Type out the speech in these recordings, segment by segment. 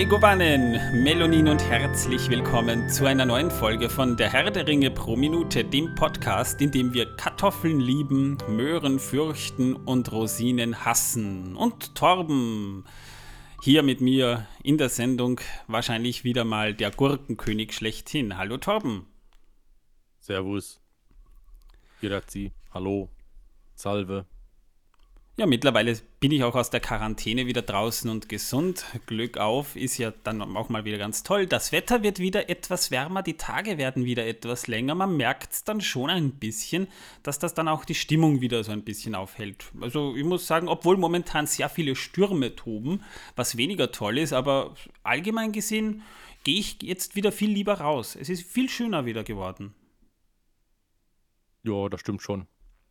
Megovanen, Melonin und herzlich willkommen zu einer neuen Folge von Der Herr der Ringe pro Minute, dem Podcast, in dem wir Kartoffeln lieben, Möhren fürchten und Rosinen hassen. Und Torben, hier mit mir in der Sendung wahrscheinlich wieder mal der Gurkenkönig schlechthin. Hallo Torben. Servus. Grazie. Hallo. Salve. Ja, mittlerweile bin ich auch aus der Quarantäne wieder draußen und gesund. Glück auf, ist ja dann auch mal wieder ganz toll. Das Wetter wird wieder etwas wärmer, die Tage werden wieder etwas länger. Man merkt es dann schon ein bisschen, dass das dann auch die Stimmung wieder so ein bisschen aufhält. Also ich muss sagen, obwohl momentan sehr viele Stürme toben, was weniger toll ist, aber allgemein gesehen gehe ich jetzt wieder viel lieber raus. Es ist viel schöner wieder geworden. Ja, das stimmt schon.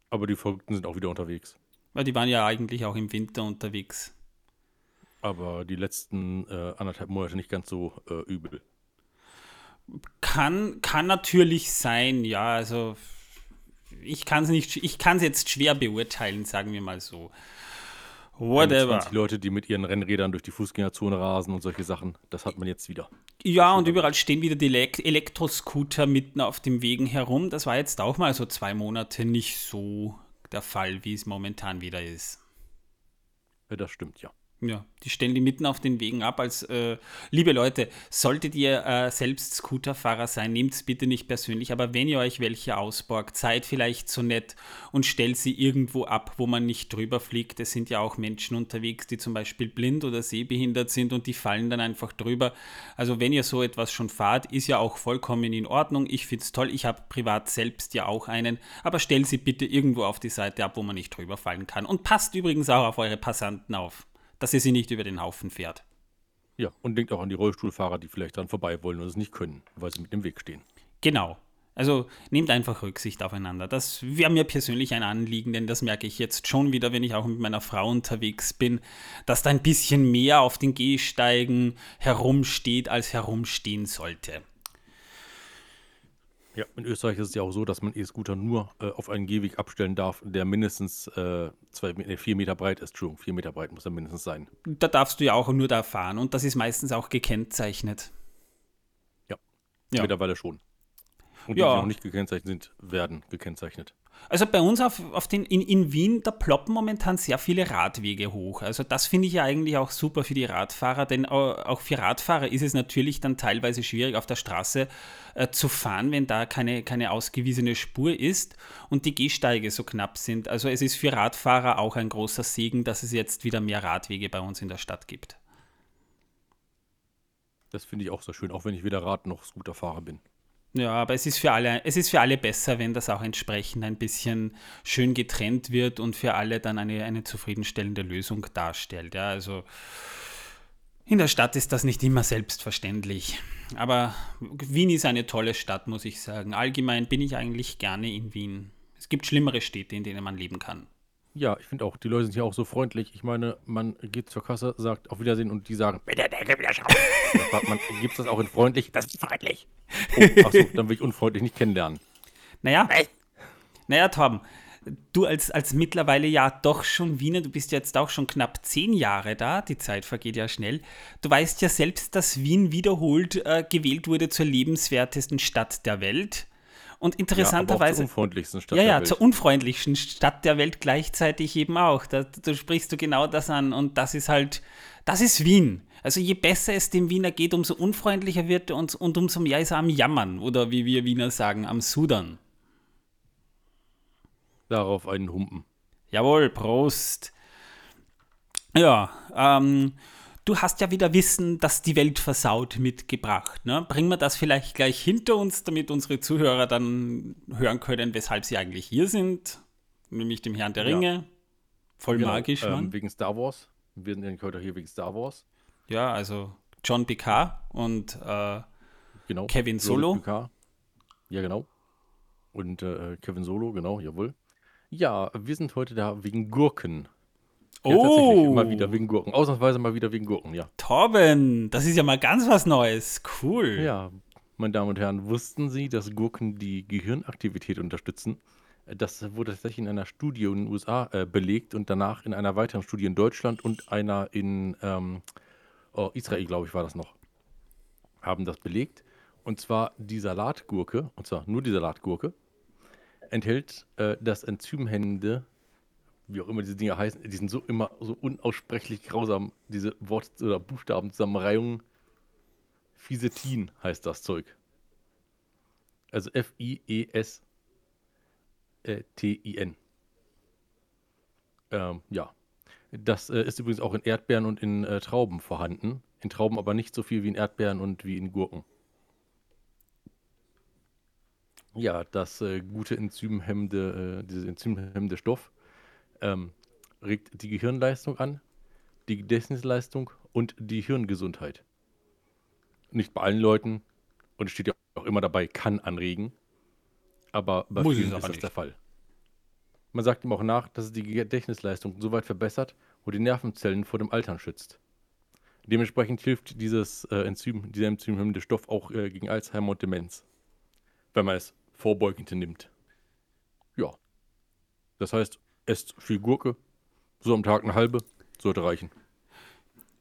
Aber die Verrückten sind auch wieder unterwegs. Weil die waren ja eigentlich auch im Winter unterwegs. Aber die letzten äh, anderthalb Monate nicht ganz so äh, übel. Kann, kann natürlich sein, ja. Also ich kann es nicht, ich kann es jetzt schwer beurteilen, sagen wir mal so. Whatever. Die Leute, die mit ihren Rennrädern durch die Fußgängerzone rasen und solche Sachen, das hat man jetzt wieder. Ja, und überall stehen wieder die Elektroscooter mitten auf dem Wegen herum. Das war jetzt auch mal so zwei Monate nicht so der Fall, wie es momentan wieder ist. Das stimmt, ja. Ja, die stellen die mitten auf den Wegen ab. Als äh, liebe Leute, solltet ihr äh, selbst Scooterfahrer sein, nehmt es bitte nicht persönlich, aber wenn ihr euch welche ausborgt, seid vielleicht so nett und stellt sie irgendwo ab, wo man nicht drüber fliegt. Es sind ja auch Menschen unterwegs, die zum Beispiel blind oder sehbehindert sind und die fallen dann einfach drüber. Also wenn ihr so etwas schon fahrt, ist ja auch vollkommen in Ordnung. Ich finde es toll. Ich habe privat selbst ja auch einen, aber stellt sie bitte irgendwo auf die Seite ab, wo man nicht drüber fallen kann. Und passt übrigens auch auf eure Passanten auf dass ihr sie nicht über den Haufen fährt. Ja, und denkt auch an die Rollstuhlfahrer, die vielleicht dran vorbei wollen und es nicht können, weil sie mit dem Weg stehen. Genau. Also nehmt einfach Rücksicht aufeinander. Das wäre mir persönlich ein Anliegen, denn das merke ich jetzt schon wieder, wenn ich auch mit meiner Frau unterwegs bin, dass da ein bisschen mehr auf den Gehsteigen herumsteht, als herumstehen sollte. Ja, in Österreich ist es ja auch so, dass man E-Scooter nur äh, auf einen Gehweg abstellen darf, der mindestens äh, zwei, äh, vier Meter breit ist. Entschuldigung, vier Meter breit muss er mindestens sein. Da darfst du ja auch nur da fahren und das ist meistens auch gekennzeichnet. Ja, ja. mittlerweile schon. Und die, ja. die noch nicht gekennzeichnet sind, werden gekennzeichnet. Also bei uns auf, auf den, in, in Wien, da ploppen momentan sehr viele Radwege hoch. Also das finde ich ja eigentlich auch super für die Radfahrer, denn auch für Radfahrer ist es natürlich dann teilweise schwierig auf der Straße äh, zu fahren, wenn da keine, keine ausgewiesene Spur ist und die Gehsteige so knapp sind. Also es ist für Radfahrer auch ein großer Segen, dass es jetzt wieder mehr Radwege bei uns in der Stadt gibt. Das finde ich auch so schön, auch wenn ich weder Rad noch Scooterfahrer bin. Ja, aber es ist für alle, es ist für alle besser, wenn das auch entsprechend ein bisschen schön getrennt wird und für alle dann eine, eine zufriedenstellende Lösung darstellt. Ja, also in der Stadt ist das nicht immer selbstverständlich. Aber Wien ist eine tolle Stadt, muss ich sagen. Allgemein bin ich eigentlich gerne in Wien. Es gibt schlimmere Städte, in denen man leben kann. Ja, ich finde auch, die Leute sind hier auch so freundlich. Ich meine, man geht zur Kasse, sagt auf Wiedersehen und die sagen, bitte Deckel wieder schauen. man, gibt es das auch in freundlich? Das ist freundlich. Oh, achso, dann will ich unfreundlich nicht kennenlernen. Naja, naja, Tom, du als, als mittlerweile ja doch schon Wiener, du bist jetzt auch schon knapp zehn Jahre da, die Zeit vergeht ja schnell. Du weißt ja selbst, dass Wien wiederholt äh, gewählt wurde zur lebenswertesten Stadt der Welt. Und interessanterweise. Ja, zur unfreundlichsten Stadt ja, ja, zur unfreundlichsten Stadt der Welt gleichzeitig eben auch. Da, da sprichst du genau das an. Und das ist halt, das ist Wien. Also je besser es dem Wiener geht, umso unfreundlicher wird er und, und umso mehr ist er am Jammern. Oder wie wir Wiener sagen, am Sudern. Darauf einen Humpen. Jawohl, Prost. Ja, ähm, du hast ja wieder Wissen, das die Welt versaut mitgebracht. Ne? Bringen wir das vielleicht gleich hinter uns, damit unsere Zuhörer dann hören können, weshalb sie eigentlich hier sind. Nämlich dem Herrn der Ringe. Ja. Voll genau, magisch, ähm, Wegen Star Wars. Wir sind ja heute hier wegen Star Wars. Ja, also John Picard und äh, genau. Kevin Solo. Picard. Ja, genau. Und äh, Kevin Solo, genau, jawohl. Ja, wir sind heute da wegen Gurken. Ja, oh. tatsächlich, immer wieder wegen Gurken. Ausnahmsweise mal wieder wegen Gurken, ja. Torben, das ist ja mal ganz was Neues. Cool. Ja, meine Damen und Herren, wussten Sie, dass Gurken die Gehirnaktivität unterstützen? Das wurde tatsächlich in einer Studie in den USA äh, belegt und danach in einer weiteren Studie in Deutschland und einer in ähm, oh, Israel, glaube ich, war das noch, haben das belegt. Und zwar die Salatgurke, und zwar nur die Salatgurke, enthält äh, das enzymhemmende, wie auch immer diese Dinge heißen, die sind so immer so unaussprechlich grausam, diese Wort- oder Buchstabenzusammenreihungen. Fisetin heißt das Zeug. Also F-I-E-S-T-I-N. Ähm, ja. Das äh, ist übrigens auch in Erdbeeren und in äh, Trauben vorhanden. In Trauben aber nicht so viel wie in Erdbeeren und wie in Gurken. Ja, das äh, gute enzymhemmende, äh, diese enzymhemmende Stoff ähm, regt die Gehirnleistung an, die Gedächtnisleistung und die Hirngesundheit. Nicht bei allen Leuten, und es steht ja auch immer dabei, kann anregen, aber bei Muss vielen ist das nicht. der Fall. Man sagt ihm auch nach, dass es die Gedächtnisleistung so weit verbessert und die Nervenzellen vor dem Altern schützt. Dementsprechend hilft dieses äh, Enzym, dieser enzymhemmende Stoff auch äh, gegen Alzheimer und Demenz, wenn man es vorbeugend nimmt. Ja. Das heißt, esst viel Gurke, so am Tag eine halbe, sollte reichen.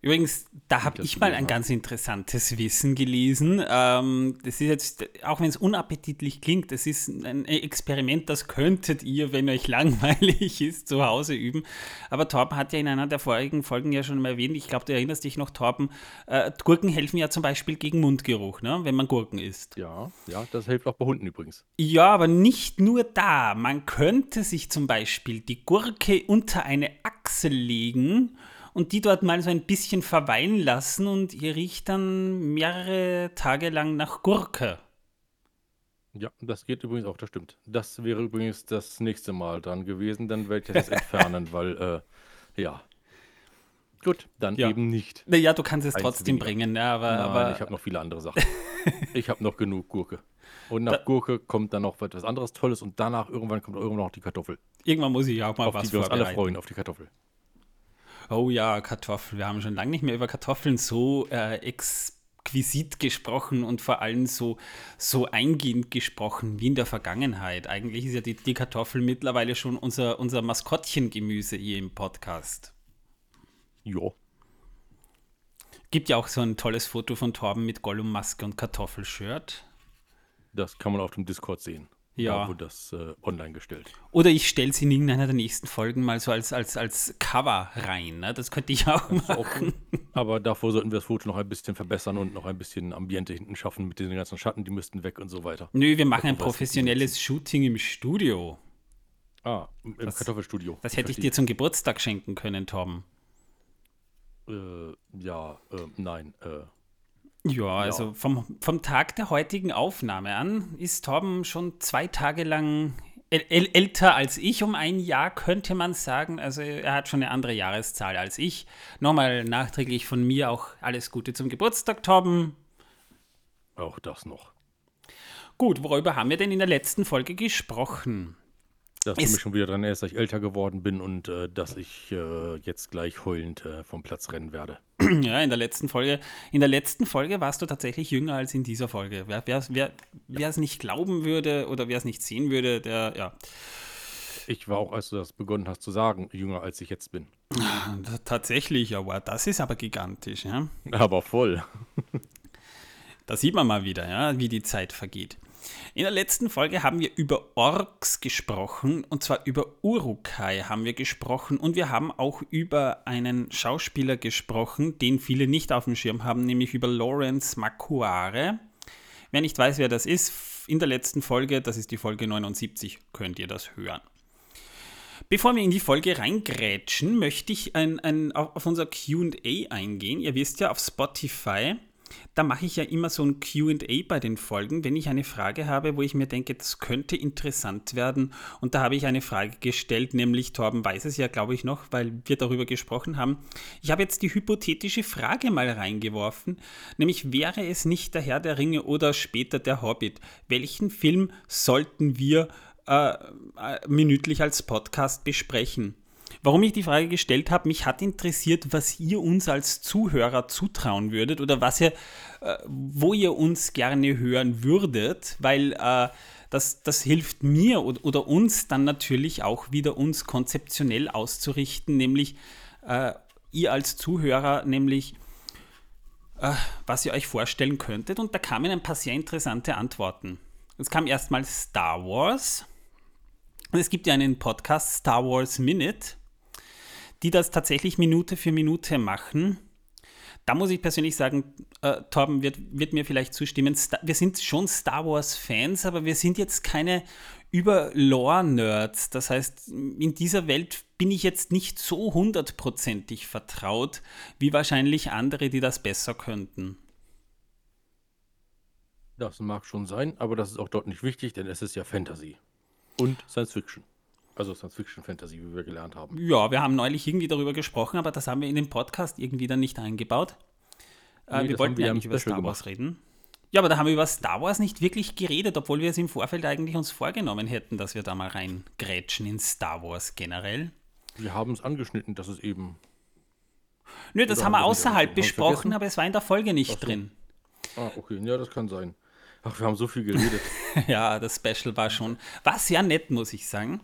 Übrigens, da habe ich mal ein ganz interessantes Wissen gelesen. Ähm, das ist jetzt, auch wenn es unappetitlich klingt, das ist ein Experiment, das könntet ihr, wenn euch langweilig ist, zu Hause üben. Aber Torben hat ja in einer der vorigen Folgen ja schon mal erwähnt, ich glaube, du erinnerst dich noch, Torben, äh, Gurken helfen ja zum Beispiel gegen Mundgeruch, ne, wenn man Gurken isst. Ja, ja, das hilft auch bei Hunden übrigens. Ja, aber nicht nur da. Man könnte sich zum Beispiel die Gurke unter eine Achsel legen und die dort mal so ein bisschen verweilen lassen und ihr riecht dann mehrere Tage lang nach Gurke. Ja, das geht übrigens auch, das stimmt. Das wäre übrigens das nächste Mal dran gewesen, dann werde ich das entfernen, weil, äh, ja. Gut, dann Ja. eben nicht. Naja, du kannst es Eins trotzdem weniger. bringen, ja, aber, Nein, aber ich habe noch viele andere Sachen. ich habe noch genug Gurke. Und nach Gurke kommt dann noch etwas anderes Tolles und danach irgendwann kommt irgendwann noch die Kartoffel. irgendwann muss ich auch mal auf was die wir uns alle freuen, auf die Kartoffel. Oh ja, Kartoffel. Wir haben schon lange nicht mehr über Kartoffeln so äh, exquisit gesprochen und vor allem so, so eingehend gesprochen wie in der Vergangenheit. Eigentlich ist ja die, die Kartoffel mittlerweile schon unser, unser Maskottchengemüse hier im Podcast. Jo. Gibt ja auch so ein tolles Foto von Torben mit Gollum-Maske und Kartoffelshirt. Das kann man auf dem Discord sehen. Ja. Da wurde das äh, online gestellt. Oder ich stelle es in irgendeiner der nächsten Folgen mal so als, als, als Cover rein. Ne? Das könnte ich auch Auch, machen. aber davor sollten wir das Foto noch ein bisschen verbessern und noch ein bisschen Ambiente hinten schaffen mit den ganzen Schatten, die müssten weg und so weiter. Nö, wir machen ein professionelles Shooting im Studio. Ah, im Das- Kartoffelstudio. Das hätte ich dir zum Geburtstag schenken können, Torben. Äh, ja, äh, nein. Äh, Ja, also vom, vom Tag der heutigen Aufnahme an ist Torben schon zwei Tage lang äl äl älter als ich, um ein Jahr könnte man sagen. Also er hat schon eine andere Jahreszahl als ich. Nochmal nachträglich von mir auch alles Gute zum Geburtstag, Torben. auch das noch. Gut, worüber haben wir denn in der letzten Folge gesprochen? Dass du Es- mich schon wieder dran erinnerst, dass ich älter geworden bin und äh, dass ich äh, jetzt gleich heulend äh, vom Platz rennen werde. Ja, in der letzten Folge, in der letzten Folge warst du tatsächlich jünger als in dieser Folge. Wer wer, wer, es nicht glauben würde oder wer es nicht sehen würde, der, ja, Ich war auch, als du das begonnen hast zu sagen, jünger als ich jetzt bin. T- Tatsächlich, aber das ist aber gigantisch, ja. Aber voll. Da sieht man mal wieder, ja, wie die Zeit vergeht. In der letzten Folge haben wir über Orks gesprochen, und zwar über Urukai haben wir gesprochen und wir haben auch über einen Schauspieler gesprochen, den viele nicht auf dem Schirm haben, nämlich über Lawrence Makuare. Wer nicht weiß, wer das ist, in der letzten Folge, das ist die Folge 79, könnt ihr das hören. Bevor wir in die Folge reingrätschen, möchte ich ein, ein, auf unser QA eingehen. Ihr wisst ja, auf Spotify, da mache ich ja immer so ein QA bei den Folgen, wenn ich eine Frage habe, wo ich mir denke, das könnte interessant werden. Und da habe ich eine Frage gestellt, nämlich Torben weiß es ja, glaube ich, noch, weil wir darüber gesprochen haben. Ich habe jetzt die hypothetische Frage mal reingeworfen, nämlich wäre es nicht der Herr der Ringe oder später der Hobbit? Welchen Film sollten wir äh, äh, minütlich als Podcast besprechen. Warum ich die Frage gestellt habe, mich hat interessiert, was ihr uns als Zuhörer zutrauen würdet oder was ihr, äh, wo ihr uns gerne hören würdet, weil äh, das, das hilft mir oder, oder uns dann natürlich auch wieder uns konzeptionell auszurichten, nämlich äh, ihr als Zuhörer, nämlich äh, was ihr euch vorstellen könntet. Und da kamen ein paar sehr interessante Antworten. Es kam erstmal Star Wars. Es gibt ja einen Podcast, Star Wars Minute, die das tatsächlich Minute für Minute machen. Da muss ich persönlich sagen, äh, Torben wird, wird mir vielleicht zustimmen, Star wir sind schon Star Wars-Fans, aber wir sind jetzt keine über-Lore-Nerds. Das heißt, in dieser Welt bin ich jetzt nicht so hundertprozentig vertraut, wie wahrscheinlich andere, die das besser könnten. Das mag schon sein, aber das ist auch dort nicht wichtig, denn es ist ja Fantasy. Und Science Fiction. Also Science Fiction Fantasy, wie wir gelernt haben. Ja, wir haben neulich irgendwie darüber gesprochen, aber das haben wir in den Podcast irgendwie dann nicht eingebaut. Äh, nee, wir wollten wir eigentlich über Star Wars gemacht. reden. Ja, aber da haben wir über Star Wars nicht wirklich geredet, obwohl wir es im Vorfeld eigentlich uns vorgenommen hätten, dass wir da mal reingrätschen in Star Wars generell. Wir haben es angeschnitten, dass es eben. Nö, das haben wir außerhalb besprochen, aber es war in der Folge nicht so. drin. Ah, okay, ja, das kann sein. Ach, wir haben so viel geredet. ja, das Special war schon. War sehr nett, muss ich sagen.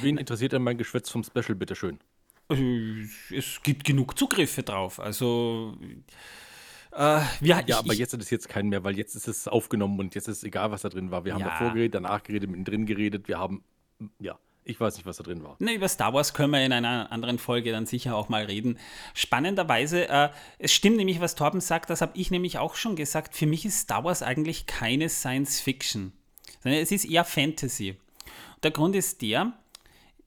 Wen interessiert denn mein Geschwätz vom Special, bitteschön? Äh, es gibt genug Zugriffe drauf. Also. Äh, ja, ich, aber jetzt ist es jetzt keinen mehr, weil jetzt ist es aufgenommen und jetzt ist es egal, was da drin war. Wir haben ja. davor geredet, danach geredet, mittendrin geredet. Wir haben. Ja. Ich weiß nicht, was da drin war. Ne, über Star Wars können wir in einer anderen Folge dann sicher auch mal reden. Spannenderweise, äh, es stimmt nämlich, was Torben sagt, das habe ich nämlich auch schon gesagt. Für mich ist Star Wars eigentlich keine Science Fiction, sondern es ist eher Fantasy. Der Grund ist der,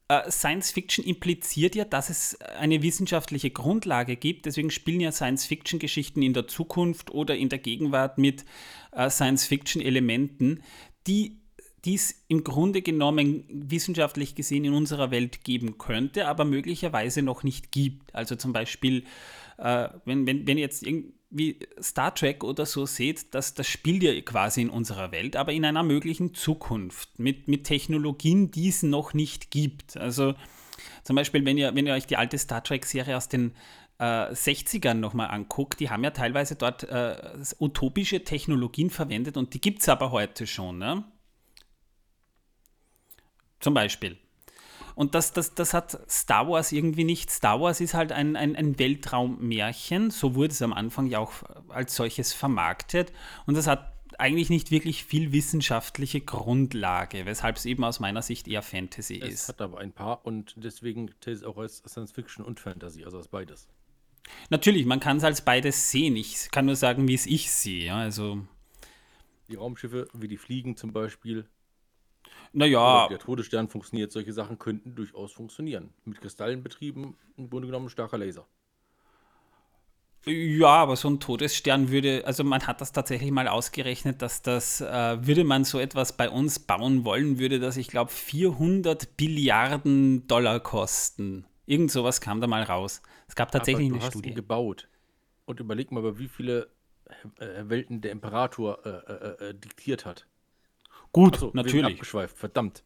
äh, Science Fiction impliziert ja, dass es eine wissenschaftliche Grundlage gibt. Deswegen spielen ja Science Fiction Geschichten in der Zukunft oder in der Gegenwart mit äh, Science Fiction Elementen, die die es im Grunde genommen wissenschaftlich gesehen in unserer Welt geben könnte, aber möglicherweise noch nicht gibt. Also zum Beispiel, äh, wenn, wenn, wenn ihr jetzt irgendwie Star Trek oder so seht, das, das spielt ja quasi in unserer Welt, aber in einer möglichen Zukunft mit, mit Technologien, die es noch nicht gibt. Also zum Beispiel, wenn ihr, wenn ihr euch die alte Star Trek-Serie aus den äh, 60ern nochmal anguckt, die haben ja teilweise dort äh, utopische Technologien verwendet und die gibt es aber heute schon. Ne? Zum Beispiel. Und das, das, das hat Star Wars irgendwie nicht. Star Wars ist halt ein, ein, ein Weltraummärchen, so wurde es am Anfang ja auch als solches vermarktet. Und das hat eigentlich nicht wirklich viel wissenschaftliche Grundlage, weshalb es eben aus meiner Sicht eher Fantasy es ist. Es hat aber ein paar und deswegen zählt es auch als Science Fiction und Fantasy, also als beides. Natürlich, man kann es als beides sehen. Ich kann nur sagen, wie es ich sehe. Also die Raumschiffe, wie die fliegen zum Beispiel, naja. der Todesstern funktioniert, solche Sachen könnten durchaus funktionieren. Mit Kristallen betrieben, im Grunde genommen ein starker Laser. Ja, aber so ein Todesstern würde, also man hat das tatsächlich mal ausgerechnet, dass das, äh, würde man so etwas bei uns bauen wollen, würde das, ich glaube, 400 Billiarden Dollar kosten. Irgend sowas kam da mal raus. Es gab tatsächlich aber du eine hast Studie. Ihn gebaut. Und überleg mal, wie viele äh, Welten der Imperator äh, äh, äh diktiert hat. Gut, so, natürlich. Abgeschweift, verdammt.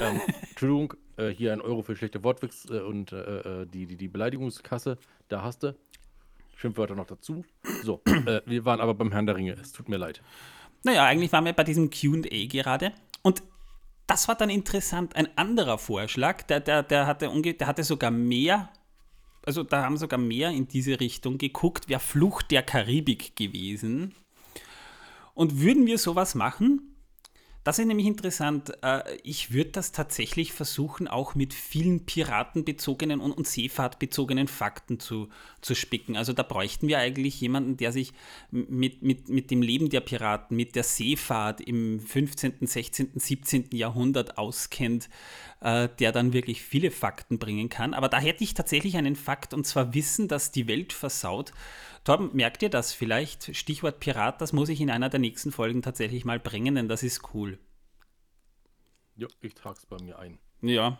ähm, Entschuldigung, äh, hier ein Euro für schlechte Wortwitz äh, und äh, äh, die, die, die Beleidigungskasse, da hast du. Schimpfwörter noch dazu. So, äh, wir waren aber beim Herrn der Ringe, es tut mir leid. Naja, eigentlich waren wir bei diesem QA gerade. Und das war dann interessant. Ein anderer Vorschlag, der, der, der, hatte, der hatte sogar mehr, also da haben sogar mehr in diese Richtung geguckt, wäre Flucht der Karibik gewesen. Und würden wir sowas machen, das ist nämlich interessant. Äh, ich würde das tatsächlich versuchen, auch mit vielen piratenbezogenen und, seefahrtbezogenen Fakten zu, zu spicken. Also da bräuchten wir eigentlich jemanden, der sich mit, mit, mit dem Leben der Piraten, mit der Seefahrt im 15., 16., 17. Jahrhundert auskennt, äh, der dann wirklich viele Fakten bringen kann. Aber da hätte ich tatsächlich einen Fakt, und zwar Wissen, dass die Welt versaut Torben, merkt ihr das vielleicht? Stichwort Pirat, das muss ich in einer der nächsten Folgen tatsächlich mal bringen, denn das ist cool. Ja, ich trage es bei mir ein. Ja.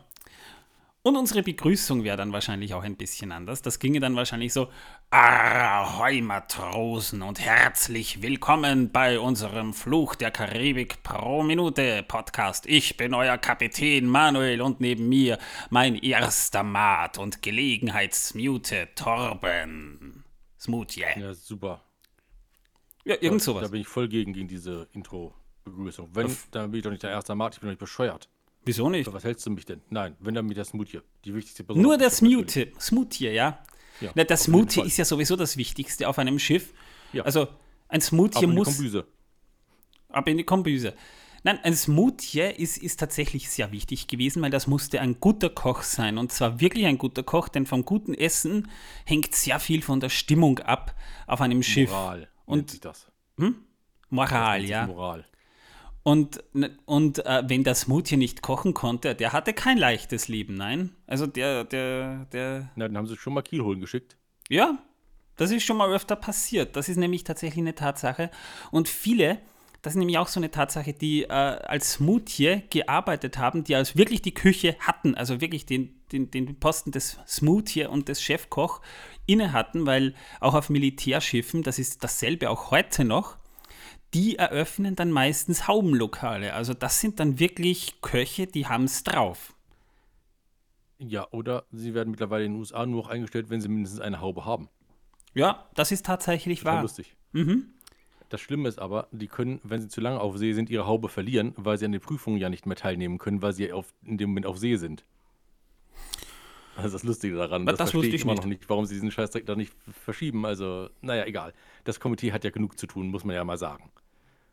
Und unsere Begrüßung wäre dann wahrscheinlich auch ein bisschen anders. Das ginge dann wahrscheinlich so: Ahoi Matrosen und herzlich willkommen bei unserem Fluch der Karibik pro Minute Podcast. Ich bin euer Kapitän Manuel und neben mir mein erster Mat und Gelegenheitsmute Torben. Smooth, yeah. Ja, super. Ja, irgend sowas. Da bin ich voll gegen, gegen diese Intro-Begrüßung. Wenn, Auf dann bin ich doch nicht der erste Markt, ich bin doch nicht bescheuert. Wieso nicht? was hältst du mich denn? Nein, wenn dann mit der Smoothie. Die wichtigste Person. Nur der Smoothie, Smoothie, ja. ja Na, das Smoothie ist ja sowieso das Wichtigste auf einem Schiff. Ja. Also ein Smoothie Ab in die muss Kombüse. ab in die Kombüse. Nein, ein Smoothie ist, ist tatsächlich sehr wichtig gewesen, weil das musste ein guter Koch sein. Und zwar wirklich ein guter Koch, denn vom guten Essen hängt sehr viel von der Stimmung ab auf einem Schiff. Moral. Und- sich das. Moral, Nennt sich ja. Moral. Und, und äh, wenn der Smoothie nicht kochen konnte, der hatte kein leichtes Leben, nein. Also der, der, der, Na, dann haben sie schon mal Kiel holen geschickt. ja, das ist schon mal öfter passiert. Das ist nämlich tatsächlich eine Tatsache. Und viele, das ist nämlich auch so eine Tatsache, die äh, als Smoothie gearbeitet haben, die als wirklich die Küche hatten, also wirklich den, den, den Posten des Smoothie und des Chefkoch inne hatten, weil auch auf Militärschiffen, das ist dasselbe auch heute noch, die eröffnen dann meistens Haubenlokale. Also das sind dann wirklich Köche, die haben es drauf. Ja, oder sie werden mittlerweile in den USA nur noch eingestellt, wenn sie mindestens eine Haube haben. Ja, das ist tatsächlich Total wahr. lustig. Das Schlimme ist aber, die können, wenn sie zu lange auf See sind, ihre Haube verlieren, weil sie an den Prüfungen ja nicht mehr teilnehmen können, weil sie auf, in dem Moment auf See sind. Das ist das Lustige daran. Das Das, wusste verstehe ich ich immer nicht. noch nicht, warum sie diesen Scheißdreck da nicht verschieben. Also, naja, egal. Das Komitee hat ja genug zu tun, muss man ja mal sagen.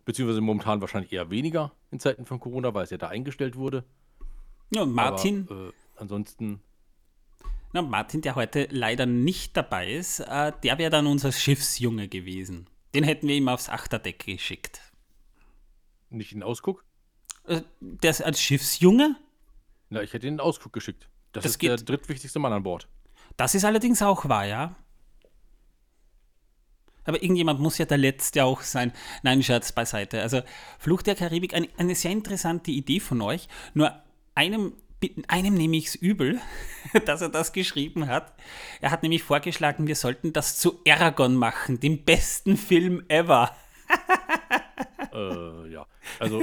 Beziehungsweise momentan wahrscheinlich eher weniger in Zeiten von Corona, weil es ja da eingestellt wurde. Ja, und Martin, Aber, äh, ansonsten, na, Martin, der heute leider nicht dabei ist, äh, der wäre dann unser Schiffsjunge gewesen. Den hätten wir ihm aufs Achterdeck geschickt. nicht in den Ausguck. Äh, der ist als Schiffsjunge? Na, ich hätte ihn in den Ausguck geschickt. Das, Das ist der geht. drittwichtigste Mann an Bord. Das ist allerdings auch wahr, ja. Aber irgendjemand muss ja der Letzte auch sein. Nein, Scherz beiseite. Also Fluch der Karibik, eine, eine sehr interessante Idee von euch. Nur einem, einem nehme ich es übel, dass er das geschrieben hat. Er hat nämlich vorgeschlagen, wir sollten das zu Aragon machen, dem besten Film ever. Äh, ja. Also,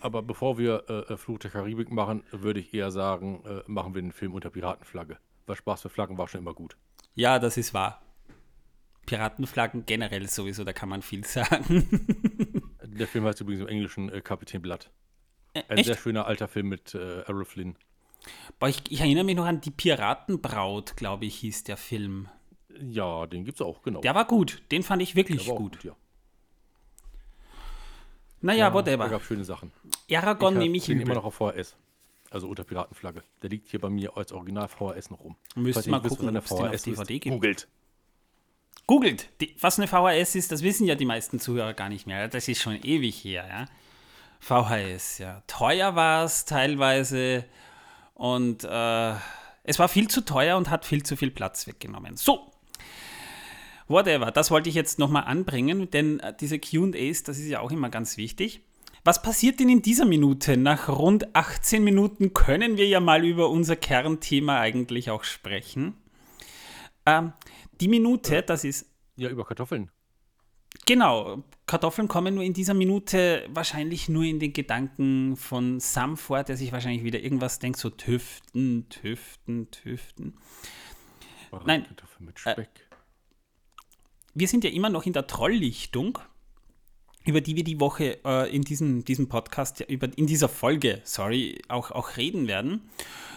aber bevor wir äh, äh, Fluch der Karibik machen, würde ich eher sagen, äh, machen wir den Film unter Piratenflagge. Weil Spaß für Flaggen war schon immer gut. Ja, das ist wahr. Piratenflaggen generell sowieso, da kann man viel sagen. Der Film heißt übrigens im Englischen äh, Kapitän Blood. Ein Echt? sehr schöner alter Film mit äh, Errol Flynn. Boah, ich, ich erinnere mich noch an die Piratenbraut, glaube ich, hieß der Film. Ja, den gibt's auch, genau. Der war gut, den fand ich wirklich Der war auch gut. ja. Naja, Da whatever. gab schöne Sachen. Aragon hab nehme ich den übel. immer noch auf VHS. Also unter Piratenflagge. Der liegt hier bei mir als Original VHS noch rum. Müsst mal gucken, eine ob's den auf DVD gibt. Googelt. Googelt, die, was eine VHS ist, das wissen ja die meisten Zuhörer gar nicht mehr. Das ist schon ewig her, ja. VHS, ja. Teuer war es teilweise und äh, es war viel zu teuer und hat viel zu viel Platz weggenommen. So, whatever, das wollte ich jetzt nochmal anbringen, denn äh, diese QAs, das ist ja auch immer ganz wichtig. Was passiert denn in dieser Minute? Nach rund 18 Minuten können wir ja mal über unser Kernthema eigentlich auch sprechen. Ähm, die Minute, das ist Ja, über Kartoffeln. Genau, Kartoffeln kommen nur in dieser Minute wahrscheinlich nur in den Gedanken von Sam vor, der sich wahrscheinlich wieder irgendwas denkt, so tüften, tüften, tüften. Nein. Äh, Kartoffeln mit Speck. Wir sind ja immer noch in der Trolllichtung, über die wir die Woche äh, in diesem, diesem Podcast, über, in dieser Folge, sorry, auch, auch reden werden.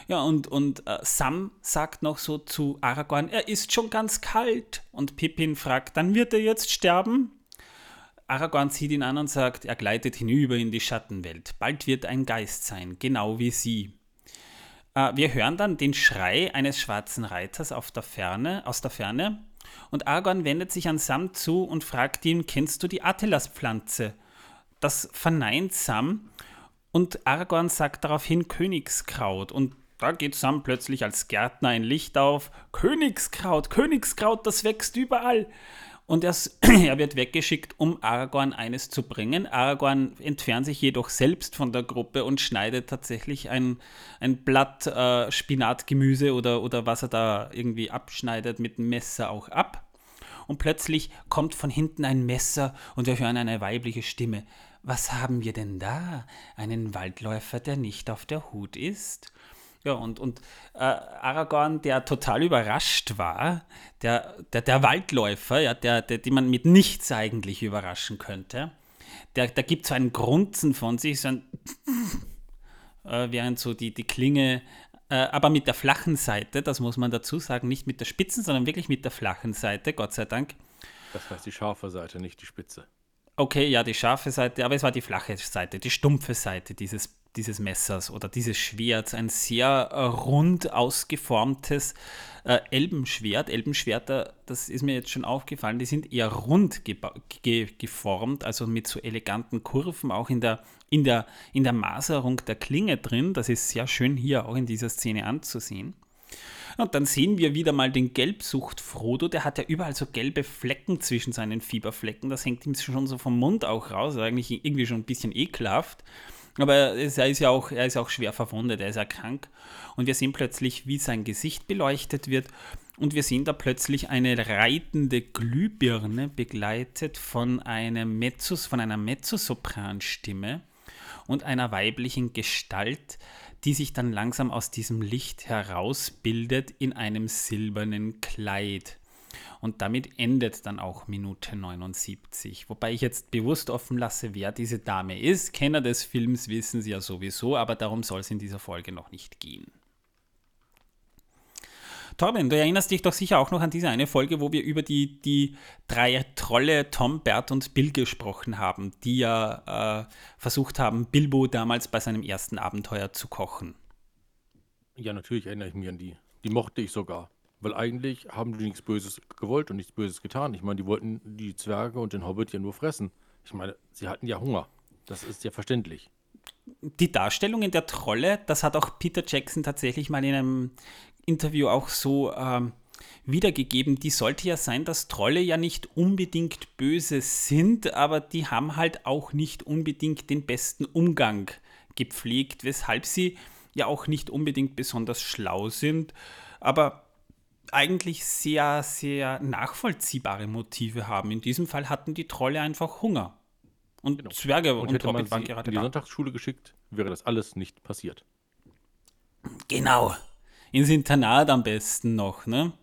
Ja, und, und äh, Sam sagt noch so zu Aragorn, er ist schon ganz kalt. Und Pippin fragt, dann wird er jetzt sterben? Aragorn zieht ihn an und sagt, er gleitet hinüber in die Schattenwelt. Bald wird ein Geist sein, genau wie sie. Äh, wir hören dann den Schrei eines schwarzen Reiters der Ferne, aus der Ferne. Und Aragorn wendet sich an Sam zu und fragt ihn, kennst du die Atelas-Pflanze? Das verneint Sam und Aragorn sagt daraufhin Königskraut. Und da geht Sam plötzlich als Gärtner ein Licht auf. Königskraut, Königskraut, das wächst überall. Und er, er wird weggeschickt, um Aragorn eines zu bringen. Aragorn entfernt sich jedoch selbst von der Gruppe und schneidet tatsächlich ein, ein Blatt äh, Spinatgemüse oder, oder was er da irgendwie abschneidet mit dem Messer auch ab. Und plötzlich kommt von hinten ein Messer und wir hören eine weibliche Stimme. Was haben wir denn da? Einen Waldläufer, der nicht auf der Hut ist? Ja, und, und äh, Aragorn, der total überrascht war, der, der, der Waldläufer, ja, der, der, den man mit nichts eigentlich überraschen könnte, der, der gibt so einen Grunzen von sich, so ein äh, während so die, die Klinge, äh, aber mit der flachen Seite, das muss man dazu sagen, nicht mit der spitzen, sondern wirklich mit der flachen Seite, Gott sei Dank, Das heißt die scharfe Seite, nicht die spitze. Okay, ja, die scharfe Seite, aber es war die flache Seite, die stumpfe Seite dieses, dieses Messers oder dieses Schwerts. Ein sehr äh, rund ausgeformtes äh, Elbenschwert. Elbenschwerter, das ist mir jetzt schon aufgefallen, die sind eher rund ge ge geformt, also mit so eleganten Kurven, auch in der, in, der, in der Maserung der Klinge drin. Das ist sehr schön hier auch in dieser Szene anzusehen. Und dann sehen wir wieder mal den Gelbsucht Frodo. Der hat ja überall so gelbe Flecken zwischen seinen Fieberflecken. Das hängt ihm schon so vom Mund auch raus. Eigentlich irgendwie schon ein bisschen ekelhaft. Aber er ist, ja auch, er ist auch schwer verwundet, er ist ja krank. Und wir sehen plötzlich, wie sein Gesicht beleuchtet wird. Und wir sehen da plötzlich eine reitende Glühbirne, begleitet von, einem Mezzos, von einer Mezzosopranstimme und einer weiblichen Gestalt, die sich dann langsam aus diesem Licht herausbildet in einem silbernen Kleid. Und damit endet dann auch Minute 79. Wobei ich jetzt bewusst offen lasse, wer diese Dame ist. Kenner des Films wissen sie ja sowieso, aber darum soll es in dieser Folge noch nicht gehen. Torben, du erinnerst dich doch sicher auch noch an diese eine Folge, wo wir über die, die drei Trolle Tom, Bert und Bill gesprochen haben, die ja äh, versucht haben, Bilbo damals bei seinem ersten Abenteuer zu kochen. Ja, natürlich erinnere ich mich an die. Die mochte ich sogar. Weil eigentlich haben die nichts Böses gewollt und nichts Böses getan. Ich meine, die wollten die Zwerge und den Hobbit ja nur fressen. Ich meine, sie hatten ja Hunger. Das ist ja verständlich die Darstellungen der Trolle, das hat auch Peter Jackson tatsächlich mal in einem Interview auch so ähm, wiedergegeben, die sollte ja sein, dass Trolle ja nicht unbedingt böse sind, aber die haben halt auch nicht unbedingt den besten Umgang gepflegt, weshalb sie ja auch nicht unbedingt besonders schlau sind, aber eigentlich sehr, sehr nachvollziehbare Motive haben. In diesem Fall hatten die Trolle einfach Hunger. Und genau. Zwerge und, und hätte man waren gerade in die da. Sonntagsschule geschickt, wäre das alles nicht passiert. Genau ins Internat am besten noch, ne?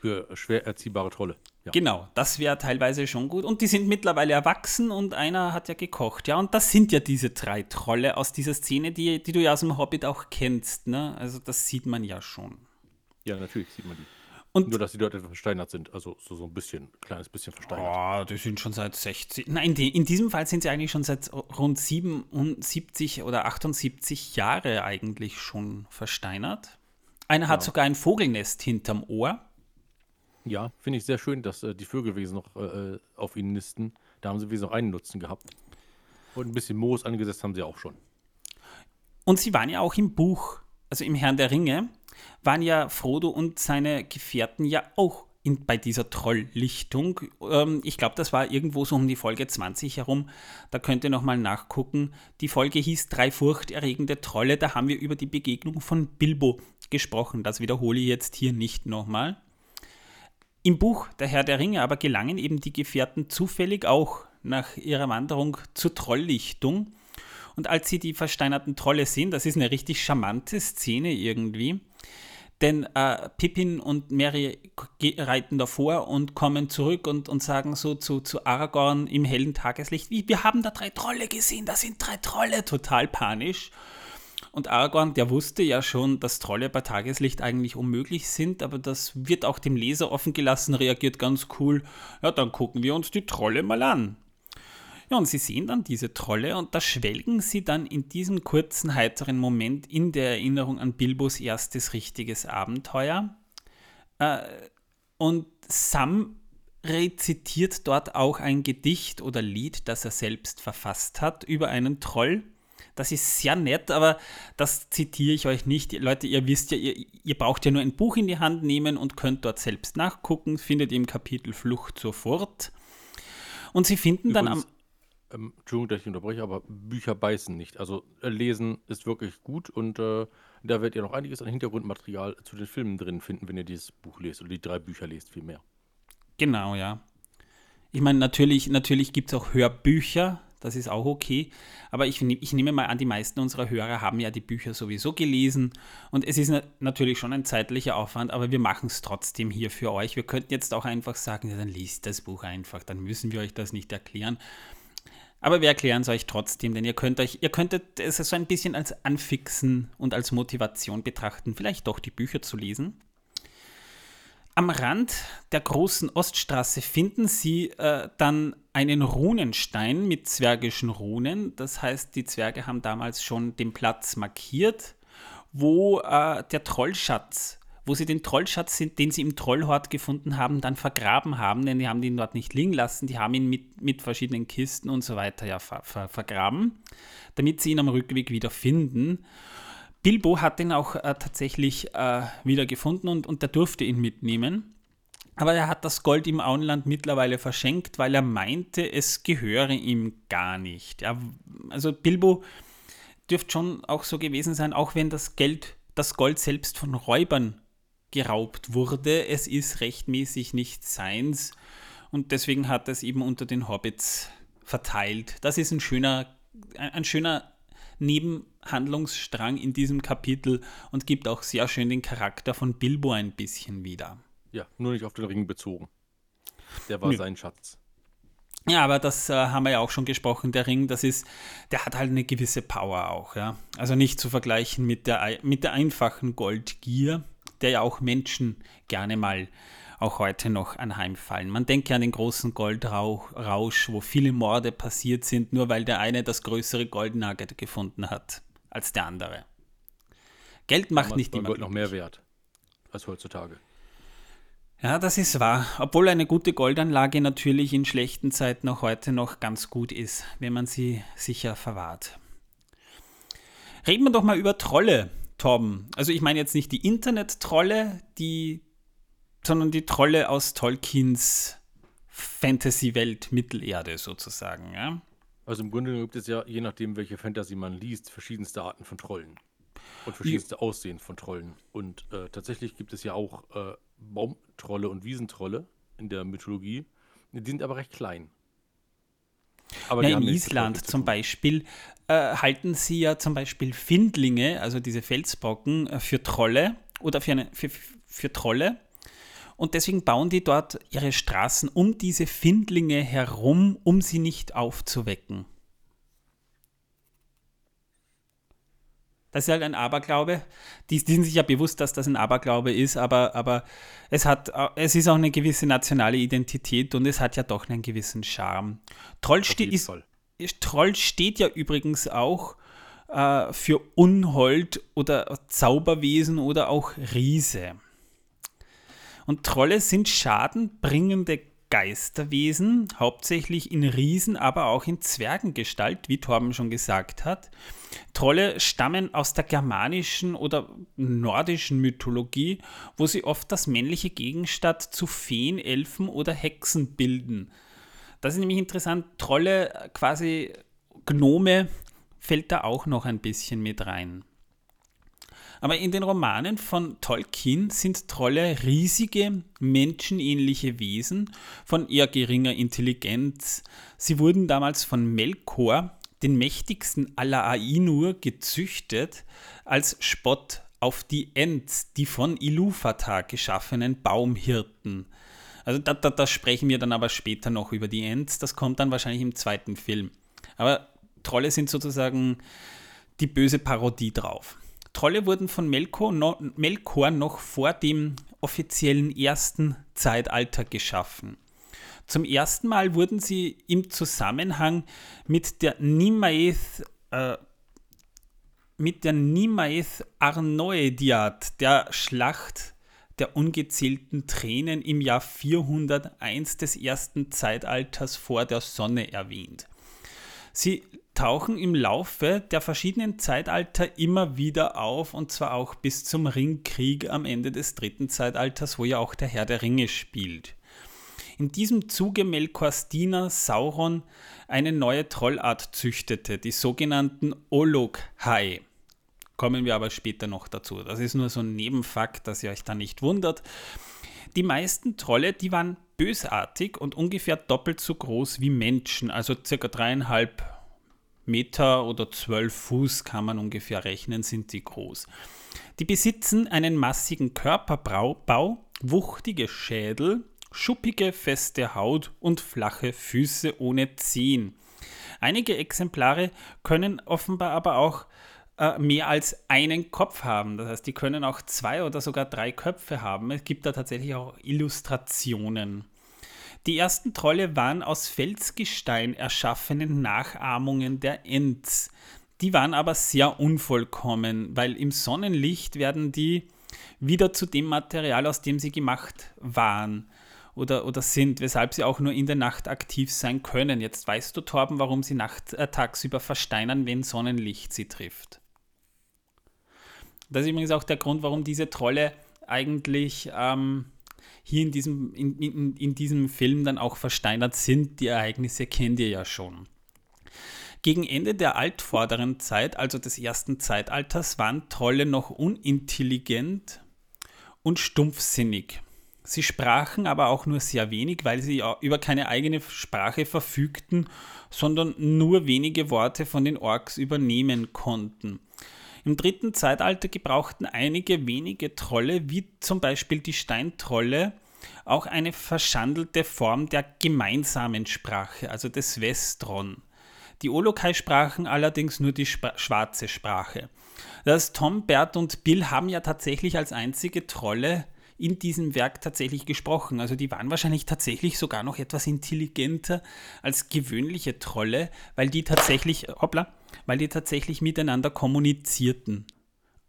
Für schwer erziehbare Trolle. Ja. Genau, das wäre teilweise schon gut. Und die sind mittlerweile erwachsen und einer hat ja gekocht. Ja, und das sind ja diese drei Trolle aus dieser Szene, die, die du ja aus dem Hobbit auch kennst. Ne? Also das sieht man ja schon. Ja, natürlich sieht man die. Und Nur, dass die dort etwas versteinert sind. Also so, so ein bisschen, ein kleines bisschen versteinert. Oh, die sind schon seit 60. Nein, die, in diesem Fall sind sie eigentlich schon seit rund 77 oder 78 Jahre eigentlich schon versteinert. Einer ja. hat sogar ein Vogelnest hinterm Ohr. Ja, finde ich sehr schön, dass äh, die Vögelwesen noch äh, auf ihnen nisten. Da haben sie wie noch einen Nutzen gehabt. Und ein bisschen Moos angesetzt haben sie auch schon. Und sie waren ja auch im Buch, also im Herrn der Ringe, waren ja Frodo und seine Gefährten ja auch in, bei dieser Trolllichtung. Ähm, ich glaube, das war irgendwo so um die Folge 20 herum. Da könnt ihr nochmal nachgucken. Die Folge hieß Drei furchterregende Trolle. Da haben wir über die Begegnung von Bilbo gesprochen. Das wiederhole ich jetzt hier nicht nochmal. Im Buch Der Herr der Ringe aber gelangen eben die Gefährten zufällig auch nach ihrer Wanderung zur Trolllichtung. Und als sie die versteinerten Trolle sehen, das ist eine richtig charmante Szene irgendwie, denn äh, Pippin und Mary reiten davor und kommen zurück und, und sagen so zu, zu Aragorn im hellen Tageslicht, wir haben da drei Trolle gesehen, da sind drei Trolle, total panisch. Und Aragorn, der wusste ja schon, dass Trolle bei Tageslicht eigentlich unmöglich sind, aber das wird auch dem Leser offen gelassen, reagiert ganz cool. Ja, dann gucken wir uns die Trolle mal an. Ja, und sie sehen dann diese Trolle und da schwelgen sie dann in diesem kurzen, heiteren Moment in der Erinnerung an Bilbos erstes richtiges Abenteuer. Äh, und Sam rezitiert dort auch ein Gedicht oder Lied, das er selbst verfasst hat, über einen Troll. Das ist sehr nett, aber das zitiere ich euch nicht. Leute, ihr wisst ja, ihr, ihr, braucht ja nur ein Buch in die Hand nehmen und könnt dort selbst nachgucken. Findet ihr im Kapitel Flucht sofort. Und sie finden Übrigens, dann am ähm, Entschuldigung, dass ich unterbreche, aber Bücher beißen nicht. Also äh, lesen ist wirklich gut und äh, da werdet ihr noch einiges an Hintergrundmaterial zu den Filmen drin finden, wenn ihr dieses Buch lest oder die drei Bücher lest, vielmehr. Genau, ja. Ich meine, natürlich, natürlich gibt es auch Hörbücher, das ist auch okay. Aber ich, ich, nehme mal an, die meisten unserer Hörer haben ja die Bücher sowieso gelesen. Und es ist natürlich schon ein zeitlicher Aufwand, aber wir machen es trotzdem hier für euch. Wir könnten jetzt auch einfach sagen, ja, dann liest das Buch einfach, dann müssen wir euch das nicht erklären. Aber wir erklären es euch trotzdem, denn ihr könnt euch, ihr könntet es so ein bisschen als Anfixen und als Motivation betrachten, vielleicht doch die Bücher zu lesen. Am Rand der großen Oststraße finden Sie äh, dann einen Runenstein mit zwergischen Runen. Das heißt, die Zwerge haben damals schon den Platz markiert, wo äh, der Trollschatz, wo sie den Trollschatz, den sie im Trollhort gefunden haben, dann vergraben haben, denn die haben ihn dort nicht liegen lassen, die haben ihn mit, mit verschiedenen Kisten und so weiter ja ver, ver, vergraben, damit sie ihn am Rückweg wieder finden. Bilbo hat ihn auch äh, tatsächlich äh, wieder gefunden und, und der durfte ihn mitnehmen. Aber er hat das Gold im Auenland mittlerweile verschenkt, weil er meinte, es gehöre ihm gar nicht. Er, also Bilbo dürfte schon auch so gewesen sein, auch wenn das Geld, das Gold selbst von Räubern geraubt wurde. Es ist rechtmäßig nicht seins und deswegen hat er es eben unter den Hobbits verteilt. Das ist ein schöner, ein schöner Nebenhandlungsstrang in diesem Kapitel und gibt auch sehr schön den Charakter von Bilbo ein bisschen wieder. Ja, nur nicht auf den Ring bezogen. Der war Nö. sein Schatz. Ja, aber das äh, haben wir ja auch schon gesprochen. Der Ring, das ist, der hat halt eine gewisse Power auch, ja. Also nicht zu vergleichen mit der, mit der einfachen Goldgier, der ja auch Menschen gerne mal auch heute noch anheimfallen. Man denke an den großen Goldrausch, wo viele Morde passiert sind, nur weil der eine das größere Goldnugget gefunden hat als der andere. Geld macht nicht immer Gold noch mehr wert als heutzutage. Ja, das ist wahr. Obwohl eine gute Goldanlage natürlich in schlechten Zeiten auch heute noch ganz gut ist, wenn man sie sicher verwahrt. Reden wir doch mal über Trolle, Torben. Also ich meine jetzt nicht die Internet-Trolle, die sondern die Trolle aus Tolkiens Fantasy-Welt, Mittelerde sozusagen. Ja? Also im Grunde gibt es ja, je nachdem, welche Fantasy man liest, verschiedenste Arten von Trollen. Und verschiedenste. Aussehen von Trollen. Und äh, tatsächlich gibt es ja auch äh, Baumtrolle und Wiesentrolle in der Mythologie. Die sind aber recht klein. Aber ja, in Island zum Beispiel äh, halten sie ja zum Beispiel Findlinge, also diese Felsbrocken, äh, für Trolle oder für, eine, für, für Trolle und deswegen bauen die dort ihre Straßen um diese Findlinge herum, um sie nicht aufzuwecken. Das ist halt ein Aberglaube. Die, die, sind sich ja bewusst, dass das ein Aberglaube ist, aber, aber es, hat, es ist auch eine gewisse nationale Identität und es hat ja doch einen gewissen Charme. Troll, ste ist, Troll steht ja übrigens auch äh, für Unhold oder Zauberwesen oder auch Riese. Und Trolle sind schadenbringende Geisterwesen, hauptsächlich in Riesen, aber auch in Zwergengestalt, wie Torben schon gesagt hat. Trolle stammen aus der germanischen oder nordischen Mythologie, wo sie oft das männliche Gegenstand zu Feen, Elfen oder Hexen bilden. Das ist nämlich interessant. Trolle, quasi Gnome, fällt da auch noch ein bisschen mit rein. Aber in den Romanen von Tolkien sind Trolle riesige, menschenähnliche Wesen von eher geringer Intelligenz. Sie wurden damals von Melkor, den mächtigsten aller Ainur, gezüchtet als Spott auf die Ents, die von Iluvatar geschaffenen Baumhirten. Also da, da, da sprechen wir dann aber später noch über die Ents, das kommt dann wahrscheinlich im zweiten Film. Aber Trolle sind sozusagen die böse Parodie drauf. Trolle wurden von Melkor, no, Melkor noch vor dem offiziellen ersten Zeitalter geschaffen. Zum ersten Mal wurden sie im Zusammenhang mit der Nimaeth, äh, mit der Nimaeth Arnoediad, der Schlacht der ungezählten Tränen im Jahr 401 des ersten Zeitalters vor der Sonne erwähnt. Sie tauchen im Laufe der verschiedenen Zeitalter immer wieder auf und zwar auch bis zum Ringkrieg am Ende des dritten Zeitalters, wo ja auch der Herr der Ringe spielt. In diesem Zuge Melkors Diener Sauron eine neue Trollart züchtete, die sogenannten Ologhai. Kommen wir aber später noch dazu. Das ist nur so ein Nebenfakt, dass ihr euch da nicht wundert. Die meisten Trolle, die waren bösartig und ungefähr doppelt so groß wie Menschen, also circa dreieinhalb Meter oder zwölf Fuß kann man ungefähr rechnen, sind sie groß. Die besitzen einen massigen Körperbau, wuchtige Schädel, schuppige, feste Haut und flache Füße ohne Zehen. Einige Exemplare können offenbar aber auch äh, mehr als einen Kopf haben. Das heißt, die können auch zwei oder sogar drei Köpfe haben. Es gibt da tatsächlich auch Illustrationen. Die ersten Trolle waren aus Felsgestein erschaffene Nachahmungen der Ents. Die waren aber sehr unvollkommen, weil im Sonnenlicht werden die wieder zu dem Material, aus dem sie gemacht waren oder, oder sind, weshalb sie auch nur in der Nacht aktiv sein können. Jetzt weißt du, Torben, warum sie nacht, äh, tagsüber versteinern, wenn Sonnenlicht sie trifft. Das ist übrigens auch der Grund, warum diese Trolle eigentlich ähm, hier in diesem, in, in, in diesem Film dann auch versteinert sind. Die Ereignisse kennt ihr ja schon. Gegen Ende der altvorderen Zeit, also des ersten Zeitalters, waren Trolle noch unintelligent und stumpfsinnig. Sie sprachen aber auch nur sehr wenig, weil sie über keine eigene Sprache verfügten, sondern nur wenige Worte von den Orks übernehmen konnten. Im dritten Zeitalter gebrauchten einige wenige Trolle, wie zum Beispiel die Steintrolle, auch eine verschandelte Form der gemeinsamen Sprache, also des Westron. Die Olokai sprachen allerdings nur die Sp schwarze Sprache. Das Tom, Bert und Bill haben ja tatsächlich als einzige Trolle in diesem Werk tatsächlich gesprochen. Also die waren wahrscheinlich tatsächlich sogar noch etwas intelligenter als gewöhnliche Trolle, weil die tatsächlich, hoppla, weil die tatsächlich miteinander kommunizierten.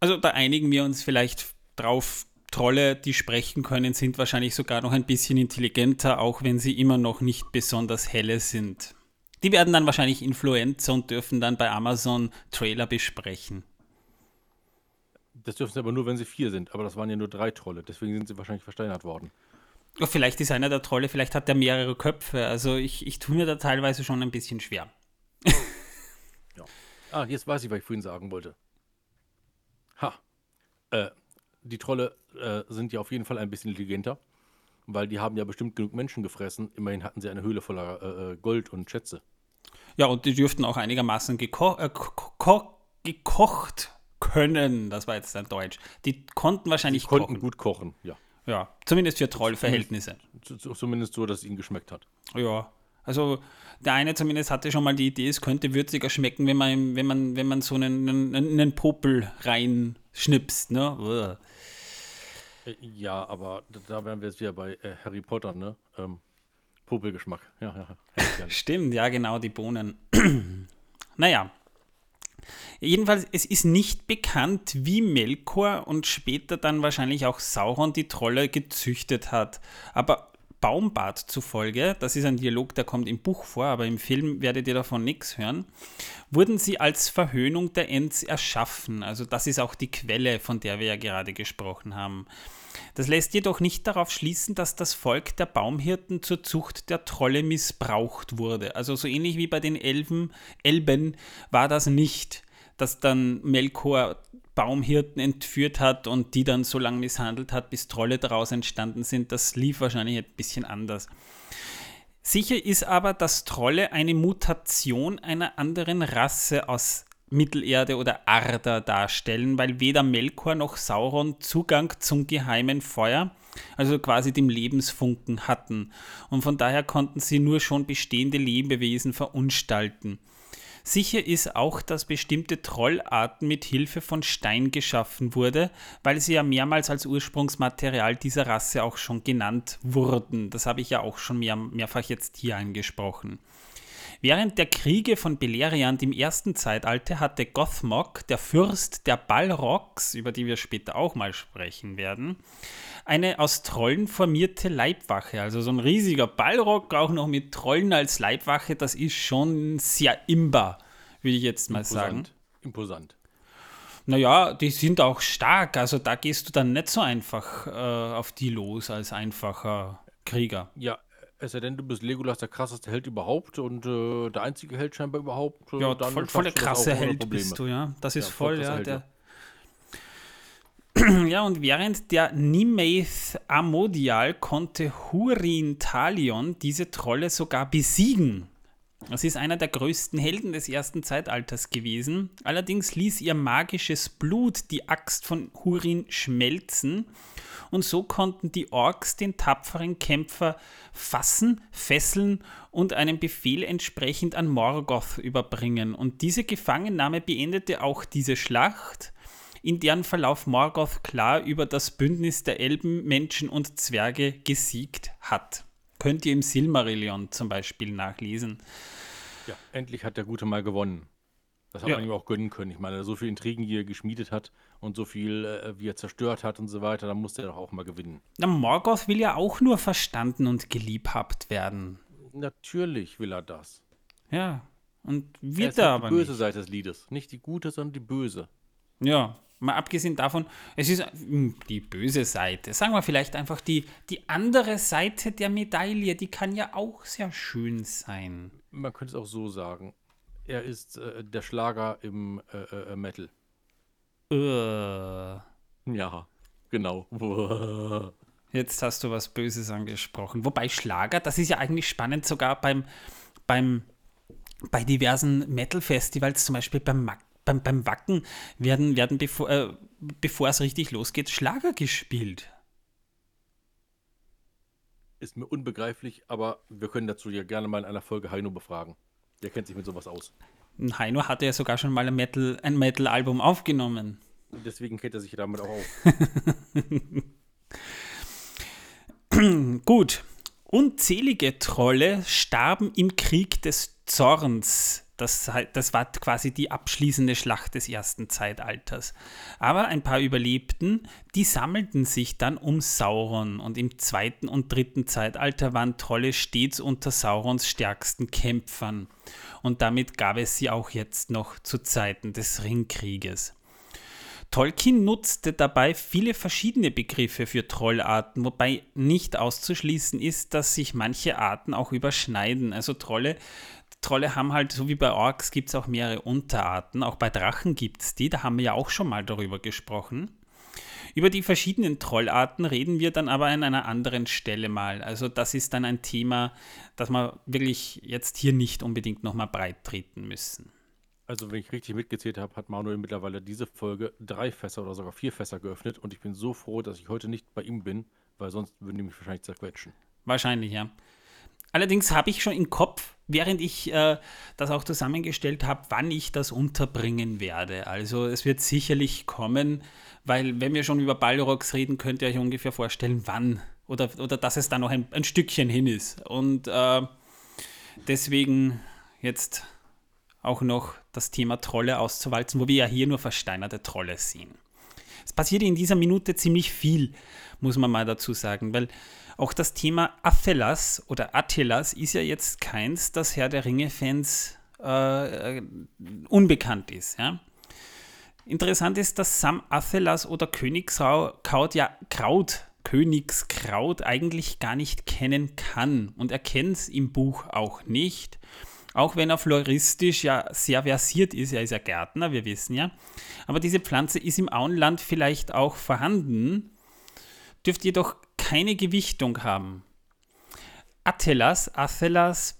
Also da einigen wir uns vielleicht drauf, Trolle, die sprechen können, sind wahrscheinlich sogar noch ein bisschen intelligenter, auch wenn sie immer noch nicht besonders helle sind. Die werden dann wahrscheinlich Influencer und dürfen dann bei Amazon Trailer besprechen. Das dürfen sie aber nur, wenn sie vier sind. Aber das waren ja nur drei Trolle. Deswegen sind sie wahrscheinlich versteinert worden. Oh, vielleicht ist einer der Trolle, vielleicht hat er mehrere Köpfe. Also ich, ich tue mir da teilweise schon ein bisschen schwer. ja. Ah, jetzt weiß ich, was ich vorhin sagen wollte. Ha. Äh, die Trolle äh, sind ja auf jeden Fall ein bisschen intelligenter, weil die haben ja bestimmt genug Menschen gefressen. Immerhin hatten sie eine Höhle voller äh, äh Gold und Schätze. Ja, und die dürften auch einigermaßen geko äh, ko gekocht können. Das war jetzt ein Deutsch. Die konnten wahrscheinlich die konnten kochen. gut kochen, ja. Ja, zumindest für Trollverhältnisse. Zumindest, zumindest so, dass es ihnen geschmeckt hat. Ja, also der eine zumindest hatte schon mal die Idee, es könnte würziger schmecken, wenn man, wenn man, wenn man so einen, einen, einen Popel reinschnipst, ne? Äh, ja, aber da wären wir jetzt wieder bei äh, Harry Potter, ne? Ähm, Popelgeschmack. Ja, ja. Stimmt, ja, genau, die Bohnen. naja, Jedenfalls, es ist nicht bekannt, wie Melkor und später dann wahrscheinlich auch Sauron die Trolle gezüchtet hat. Aber Baumbart zufolge, das ist ein Dialog, der kommt im Buch vor, aber im Film werdet ihr davon nichts hören, wurden sie als Verhöhnung der Ents erschaffen. Also das ist auch die Quelle, von der wir ja gerade gesprochen haben. Das lässt jedoch nicht darauf schließen, dass das Volk der Baumhirten zur Zucht der Trolle missbraucht wurde. Also so ähnlich wie bei den Elben, Elben war das nicht, dass dann Melkor Baumhirten entführt hat und die dann so lange misshandelt hat, bis Trolle daraus entstanden sind. Das lief wahrscheinlich ein bisschen anders. Sicher ist aber, dass Trolle eine Mutation einer anderen Rasse aus Mittelerde oder Arda darstellen, weil weder Melkor noch Sauron Zugang zum geheimen Feuer, also quasi dem Lebensfunken hatten. Und von daher konnten sie nur schon bestehende Lebewesen verunstalten. Sicher ist auch, dass bestimmte Trollarten mit Hilfe von Stein geschaffen wurde, weil sie ja mehrmals als Ursprungsmaterial dieser Rasse auch schon genannt wurden. Das habe ich ja auch schon mehr, mehrfach jetzt hier angesprochen. Während der Kriege von Beleriand im ersten Zeitalter hatte Gothmog, der Fürst der Balrogs, über die wir später auch mal sprechen werden, eine aus Trollen formierte Leibwache. Also so ein riesiger Balrog, auch noch mit Trollen als Leibwache, das ist schon sehr imbar, würde ich jetzt mal Imposant. sagen. Imposant. Naja, die sind auch stark, also da gehst du dann nicht so einfach äh, auf die los als einfacher Krieger. Ja, es sei denn, du bist Legolas der krasseste Held überhaupt und äh, der einzige Held scheinbar überhaupt. Äh, ja, dann voll, voll der krasse Held bist du, ja. Das ist ja, voll, ja. Held, der, ja, und während der Nimaith Amodial konnte Hurin Talion diese Trolle sogar besiegen. Es ist einer der größten Helden des ersten Zeitalters gewesen. Allerdings ließ ihr magisches Blut die Axt von Hurin schmelzen und so konnten die Orks den tapferen Kämpfer fassen, fesseln und einen Befehl entsprechend an Morgoth überbringen. Und diese Gefangennahme beendete auch diese Schlacht, in deren Verlauf Morgoth klar über das Bündnis der Elben, Menschen und Zwerge gesiegt hat. Könnt ihr im Silmarillion zum Beispiel nachlesen. Ja, endlich hat der Gute mal gewonnen. Das hat Ja. man ihm auch gönnen können. Ich meine, so viel Intrigen, die er geschmiedet hat und so viel, äh, wie er zerstört hat und so weiter, dann musste er doch auch mal gewinnen. Na, Morgoth will ja auch nur verstanden und geliebhabt werden. Natürlich will er das. Ja. Und Er wird er halt aber die böse nicht. Seite des Liedes. Nicht die gute, sondern die böse. Ja, mal abgesehen davon, es ist mm, die böse Seite. Sagen wir vielleicht einfach die, die andere Seite der Medaille, die kann ja auch sehr schön sein. Man könnte es auch so sagen. Er ist äh, der Schlager im äh, äh, Metal. Äh, Ja, genau. jetzt hast du was Böses angesprochen. Wobei Schlager, das ist ja eigentlich spannend, sogar beim, beim, bei diversen Metal-Festivals, zum Beispiel beim, Mac- beim, beim Wacken, werden, werden bevor, äh, bevor es richtig losgeht, Schlager gespielt. Ist mir unbegreiflich, aber wir können dazu ja gerne mal in einer Folge Heino befragen. Der kennt sich mit sowas aus. Und Heino hatte ja sogar schon mal ein Metal- ein Metal-Album aufgenommen. Deswegen kennt er sich damit auch aus. Gut. Unzählige Trolle starben im Krieg des Zorns. Das, hei- das war quasi die abschließende Schlacht des ersten Zeitalters. Aber ein paar überlebten, die sammelten sich dann um Sauron. Und im zweiten und dritten Zeitalter waren Trolle stets unter Saurons stärksten Kämpfern. Und damit gab es sie auch jetzt noch zu Zeiten des Ringkrieges. Tolkien nutzte dabei viele verschiedene Begriffe für Trollarten, wobei nicht auszuschließen ist, dass sich manche Arten auch überschneiden. Also Trolle, Trolle haben halt, so wie bei Orks, gibt es auch mehrere Unterarten. Auch bei Drachen gibt es die, da haben wir ja auch schon mal darüber gesprochen. Über die verschiedenen Trollarten reden wir dann aber an einer anderen Stelle mal. Also das ist dann ein Thema, das wir wirklich jetzt hier nicht unbedingt nochmal breit treten müssen. Also, wenn ich richtig mitgezählt habe, hat Manuel mittlerweile diese Folge drei Fässer oder sogar vier Fässer geöffnet und ich bin so froh, dass ich heute nicht bei ihm bin, weil sonst würden die mich wahrscheinlich zerquetschen. Wahrscheinlich, ja. Allerdings habe ich schon im Kopf, während ich äh, das auch zusammengestellt habe, wann ich das unterbringen werde. Also es wird sicherlich kommen, weil wenn wir schon über Ballrocks reden, könnt ihr euch ungefähr vorstellen, wann oder, oder dass es da noch ein, ein Stückchen hin ist. Und äh, deswegen jetzt auch noch das Thema Trolle auszuwalzen, wo wir ja hier nur versteinerte Trolle sehen. Es passiert in dieser Minute ziemlich viel, muss man mal dazu sagen, weil auch das Thema Athelas oder Attilas ist ja jetzt keins, das Herr der Ringe-Fans äh, äh, unbekannt ist. Ja? Interessant ist, dass Sam Athelas oder Königskraut ja Kraut, Königskraut eigentlich gar nicht kennen kann. Und er kennt es im Buch auch nicht. Auch wenn er floristisch ja sehr versiert ist, er ist ja Gärtner, wir wissen ja. Aber diese Pflanze ist im Auenland vielleicht auch vorhanden, dürfte jedoch keine Gewichtung haben. Atelas, Athelas,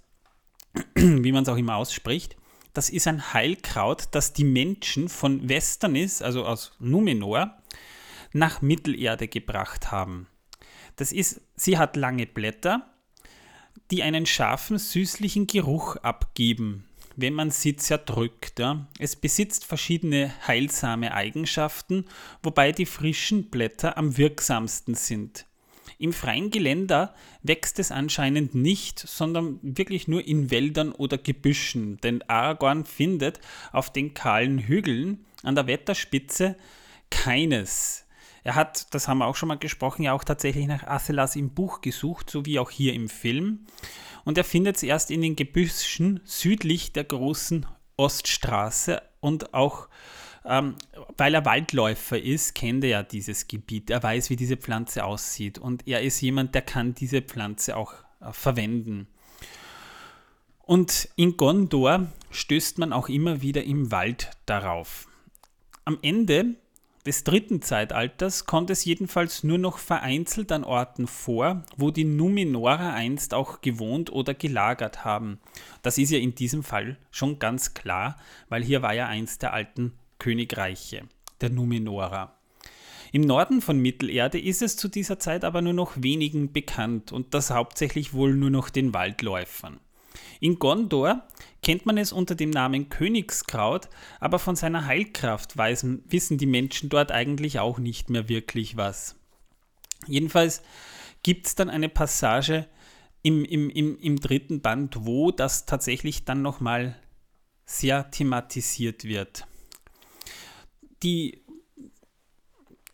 wie man es auch immer ausspricht, das ist ein Heilkraut, das die Menschen von Westernis, also aus Numenor, nach Mittelerde gebracht haben. Das ist, sie hat lange Blätter, die einen scharfen, süßlichen Geruch abgeben, wenn man sie zerdrückt. Es besitzt verschiedene heilsame Eigenschaften, wobei die frischen Blätter am wirksamsten sind. Im freien Geländer wächst es anscheinend nicht, sondern wirklich nur in Wäldern oder Gebüschen, denn Aragorn findet auf den kahlen Hügeln an der Wetterspitze keines. Er hat, das haben wir auch schon mal gesprochen, ja auch tatsächlich nach Athelas im Buch gesucht, so wie auch hier im Film. Und er findet es erst in den Gebüschen südlich der großen Oststraße und auch ähm, weil er Waldläufer ist, kennt er ja dieses Gebiet. Er weiß, wie diese Pflanze aussieht. Und er ist jemand, der kann diese Pflanze auch äh, verwenden. Und in Gondor stößt man auch immer wieder im Wald darauf. Am Ende des dritten Zeitalters kommt es jedenfalls nur noch vereinzelt an Orten vor, wo die Numenorer einst auch gewohnt oder gelagert haben. Das ist ja in diesem Fall schon ganz klar, weil hier war ja eins der alten Königreiche, der Numenorer. Im Norden von Mittelerde ist es zu dieser Zeit aber nur noch wenigen bekannt und das hauptsächlich wohl nur noch den Waldläufern. In Gondor kennt man es unter dem Namen Königskraut, aber von seiner Heilkraft weisen, wissen die Menschen dort eigentlich auch nicht mehr wirklich was. Jedenfalls gibt es dann eine Passage im, im, im, im dritten Band, wo das tatsächlich dann nochmal sehr thematisiert wird. Die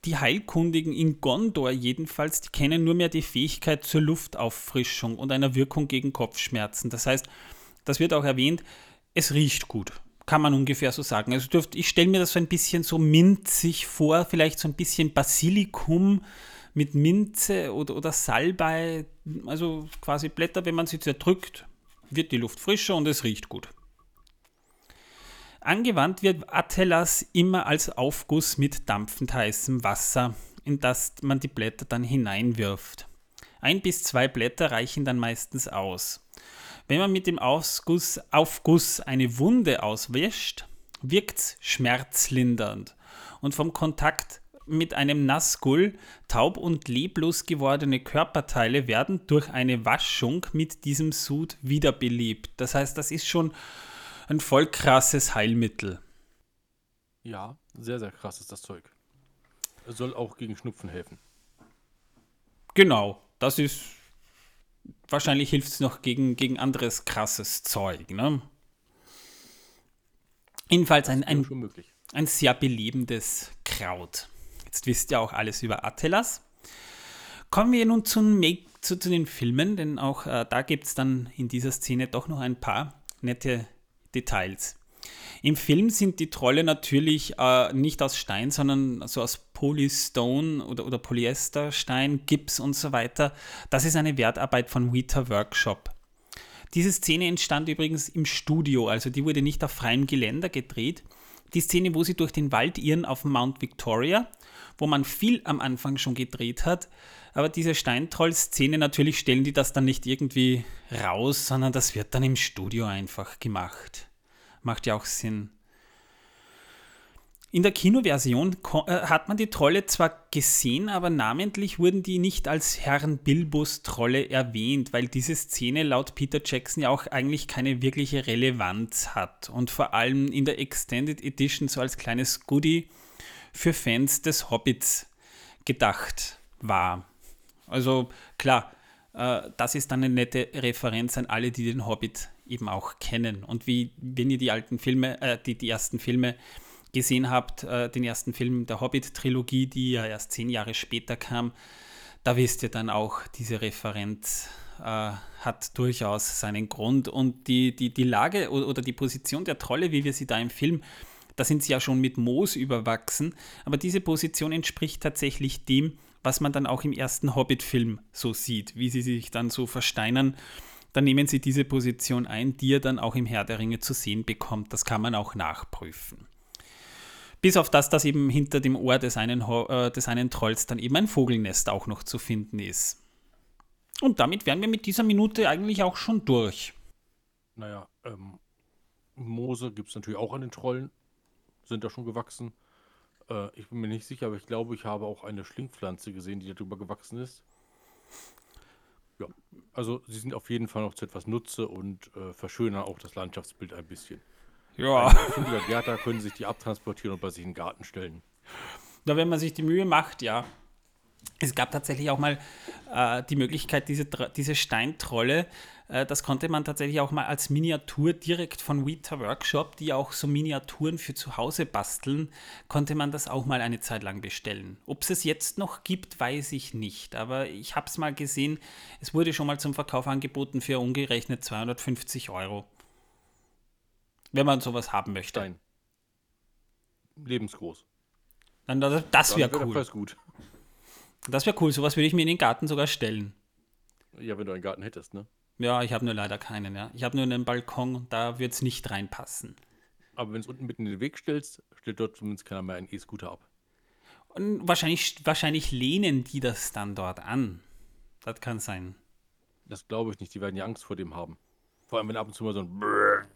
die Heilkundigen in Gondor jedenfalls, die kennen nur mehr die Fähigkeit zur Luftauffrischung und einer Wirkung gegen Kopfschmerzen. Das heißt, das wird auch erwähnt, es riecht gut. Kann man ungefähr so sagen. Also dürft, ich stelle mir das so ein bisschen so minzig vor, vielleicht so ein bisschen Basilikum mit Minze oder, oder Salbei, also quasi Blätter, wenn man sie zerdrückt, wird die Luft frischer und es riecht gut. Angewandt wird Atelas immer als Aufguss mit dampfend heißem Wasser, in das man die Blätter dann hineinwirft. Ein bis zwei Blätter reichen dann meistens aus. Wenn man mit dem Ausguss, Aufguss eine Wunde auswäscht, wirkt es schmerzlindernd und vom Kontakt mit einem Nassgull taub und leblos gewordene Körperteile werden durch eine Waschung mit diesem Sud wiederbelebt. Das heißt, das ist schon ein voll krasses Heilmittel. Ja, sehr, sehr krass ist das Zeug. Es soll auch gegen Schnupfen helfen. Genau, das ist. Wahrscheinlich hilft es noch gegen, gegen anderes krasses Zeug, ne? Jedenfalls ein, ein, ein sehr belebendes Kraut. Jetzt wisst ihr auch alles über Atelas. Kommen wir nun zu, zu, zu den Filmen, denn auch äh, da gibt es dann in dieser Szene doch noch ein paar nette Details. Im Film sind die Trolle natürlich äh, nicht aus Stein, sondern so aus Polystone oder, oder Polyesterstein, Gips und so weiter. Das ist eine Wertarbeit von Weta Workshop. Diese Szene entstand übrigens im Studio, also die wurde nicht auf freiem Geländer gedreht. Die Szene, wo sie durch den Wald irren auf Mount Victoria, wo man viel am Anfang schon gedreht hat, aber diese Steintroll-Szene, natürlich stellen die das dann nicht irgendwie raus, sondern das wird dann im Studio einfach gemacht. Macht ja auch Sinn. In der Kinoversion äh, hat man die Trolle zwar gesehen, aber namentlich wurden die nicht als Herrn Bilbos Trolle erwähnt, weil diese Szene laut Peter Jackson ja auch eigentlich keine wirkliche Relevanz hat und vor allem in der Extended Edition so als kleines Goodie für Fans des Hobbits gedacht war. Also klar, äh, das ist dann eine nette Referenz an alle, die den Hobbit eben auch kennen. Und wie, wenn ihr die alten Filme, äh, die, die ersten Filme gesehen habt, äh, den ersten Film der Hobbit-Trilogie, die ja erst zehn Jahre später kam, da wisst ihr dann auch, diese Referenz äh, hat durchaus seinen Grund. Und die, die, die Lage oder die Position der Trolle, wie wir sie da im Film da sind sie ja schon mit Moos überwachsen, aber diese Position entspricht tatsächlich dem, was man dann auch im ersten Hobbit-Film so sieht, wie sie sich dann so versteinern. Dann nehmen sie diese Position ein, die er dann auch im Herr der Ringe zu sehen bekommt. Das kann man auch nachprüfen. Bis auf das, dass eben hinter dem Ohr des einen, äh, des einen Trolls dann eben ein Vogelnest auch noch zu finden ist. Und damit wären wir mit dieser Minute eigentlich auch schon durch. Naja, ähm, Moose gibt es natürlich auch an den Trollen. Sind da schon gewachsen. Äh, ich bin mir nicht sicher, aber ich glaube, ich habe auch eine Schlingpflanze gesehen, die darüber gewachsen ist. Ja, also sie sind auf jeden Fall noch zu etwas Nutze und äh, verschönern auch das Landschaftsbild ein bisschen. Ja. Ein Gärter können sich die abtransportieren und bei sich in den Garten stellen. Da, wenn man sich die Mühe macht, ja. Es gab tatsächlich auch mal äh, die Möglichkeit, diese, diese Steintrolle das konnte man tatsächlich auch mal als Miniatur direkt von Weta Workshop, die auch so Miniaturen für zu Hause basteln, konnte man das auch mal eine Zeit lang bestellen. Ob es es jetzt noch gibt, weiß ich nicht, aber ich habe es mal gesehen. Es wurde schon mal zum Verkauf angeboten für umgerechnet 250 Euro. Wenn man sowas haben möchte. Stein. Lebensgroß. Dann, das, das wäre wär cool. Gut. Das wäre cool, sowas würde ich mir in den Garten sogar stellen. Ja, wenn du einen Garten hättest, ne? Ja, ich habe nur leider keinen, ja. Ich habe nur einen Balkon, da wird es nicht reinpassen. Aber wenn du es unten mitten in den Weg stellst, stellt dort zumindest keiner mehr einen E-Scooter ab. Und wahrscheinlich, wahrscheinlich lehnen die das dann dort an. Das kann sein. Das glaube ich nicht, die werden ja Angst vor dem haben. Vor allem, wenn ab und zu mal so ein Brrr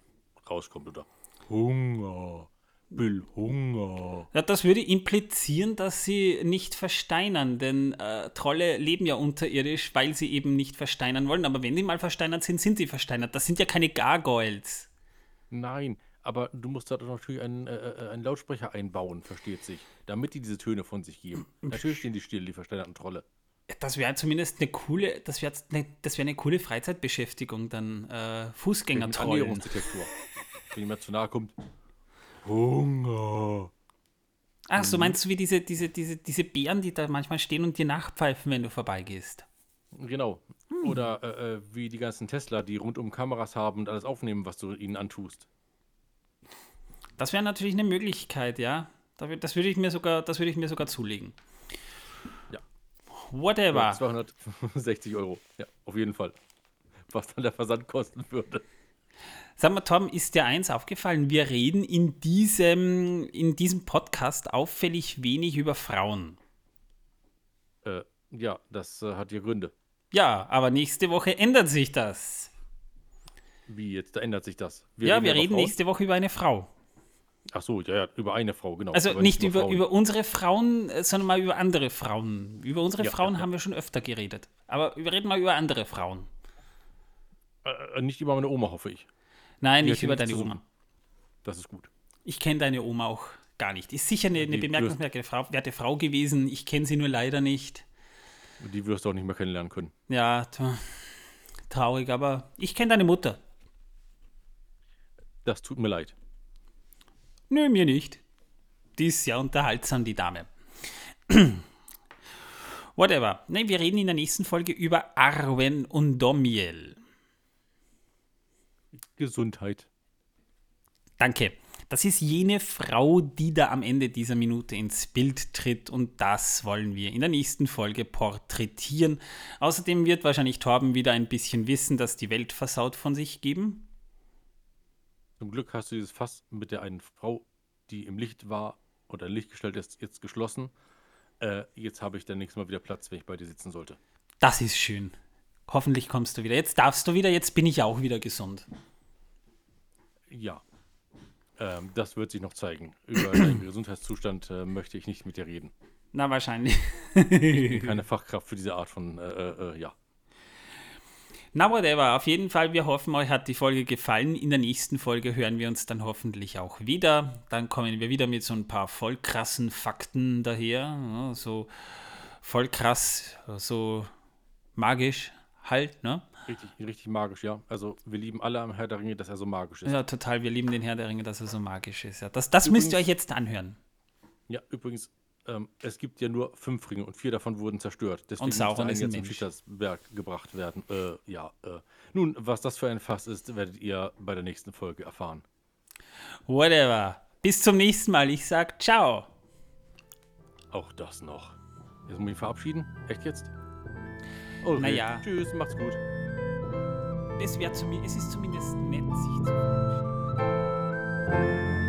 rauskommt oder Hunger. Will Hunger. Ja, das würde implizieren, dass sie nicht versteinern, denn äh, Trolle leben ja unterirdisch, weil sie eben nicht versteinern wollen. Aber wenn sie mal versteinert sind, sind sie versteinert. Das sind ja keine Gargoyles. Nein, aber du musst da doch natürlich einen, äh, äh, einen Lautsprecher einbauen, versteht sich, damit die diese Töne von sich geben. Natürlich stehen die still, die versteinerten Trolle. Das wäre zumindest eine coole, das wäre eine, das wär eine coole Freizeitbeschäftigung, dann äh, Fußgängertrollen. Annäherungsdetektor. Wenn jemand zu nahe kommt. Hunger. Ach, so meinst du wie diese, diese, diese, diese Bären, die da manchmal stehen und dir nachpfeifen, wenn du vorbeigehst? Genau. Oder äh, äh, wie die ganzen Tesla, die rundum Kameras haben und alles aufnehmen, was du ihnen antust. Das wäre natürlich eine Möglichkeit, ja. Das würde ich mir sogar, das würde ich mir sogar zulegen. Ja. Whatever. 260 Euro. Ja, auf jeden Fall. Was dann der Versand kosten würde. Sag mal, Tom, ist dir eins aufgefallen? Wir reden in diesem, in diesem Podcast auffällig wenig über Frauen. Äh, ja, das äh, hat ja Gründe. Ja, aber nächste Woche ändert sich das. Wie jetzt? Da ändert sich das. ja, wir über reden Frauen. nächste Woche über eine Frau. Ach so, ja, ja, über eine Frau, genau. Also nicht über, Frauen. über unsere Frauen, äh, sondern mal über andere Frauen. Über unsere Ja, Frauen ja. haben wir schon öfter geredet. Aber wir reden mal über andere Frauen. Äh, nicht über meine Oma, hoffe ich. Nein, Die nicht über deine Oma. Das ist gut. Ich kenne deine Oma auch gar nicht. Ist sicher eine, eine bemerkenswerte Frau, werte Frau gewesen. Ich kenne sie nur leider nicht. Die wirst du auch nicht mehr kennenlernen können. Ja, tra- traurig, aber ich kenne deine Mutter. Das tut mir leid. Nö, mir nicht. Die ist sehr unterhaltsam, die Dame. Whatever. Ne, wir reden in der nächsten Folge über Arwen und Domiel. Gesundheit. Danke. Das ist jene Frau, die da am Ende dieser Minute ins Bild tritt und das wollen wir in der nächsten Folge porträtieren. Außerdem wird wahrscheinlich Torben wieder ein bisschen Wissen, dass die Welt versaut von sich geben. Zum Glück hast du dieses Fass mit der einen Frau, die im Licht war oder in Licht gestellt ist, jetzt geschlossen. Äh, jetzt habe ich dann nächstes Mal wieder Platz, wenn ich bei dir sitzen sollte. Das ist schön. Hoffentlich kommst du wieder. Jetzt darfst du wieder, jetzt bin ich auch wieder gesund. Ja. Ähm, das wird sich noch zeigen. Über deinen Gesundheitszustand äh, möchte ich nicht mit dir reden. Na, wahrscheinlich. Ich bin keine Fachkraft für diese Art von, äh, äh, äh, ja. Na, whatever. Auf jeden Fall, wir hoffen, euch hat die Folge gefallen. In der nächsten Folge hören wir uns dann hoffentlich auch wieder. Dann kommen wir wieder mit so ein paar voll krassen Fakten daher. Ja, so voll krass, so magisch halt, ne? Richtig, richtig magisch, ja. Also wir lieben alle am Herr der Ringe, dass er so magisch ist. Ja, total. Wir lieben den Herr der Ringe, dass er so magisch ist. Ja, das das müsst ihr euch jetzt anhören. Ja, übrigens, ähm, es gibt ja nur fünf Ringe und vier davon wurden zerstört. Deswegen Und Sauron ist ein zum. Schichtersberg gebracht werden. Äh, ja, äh. Nun, was das für ein Fass ist, werdet ihr bei der nächsten Folge erfahren. Whatever. Bis zum nächsten Mal. Ich sag ciao. Auch das noch. Jetzt muss ich mich verabschieden? Echt jetzt? Okay. Naja. Tschüss, macht's gut das wäre zu es ist zumindest nett, sich zu verabschieden.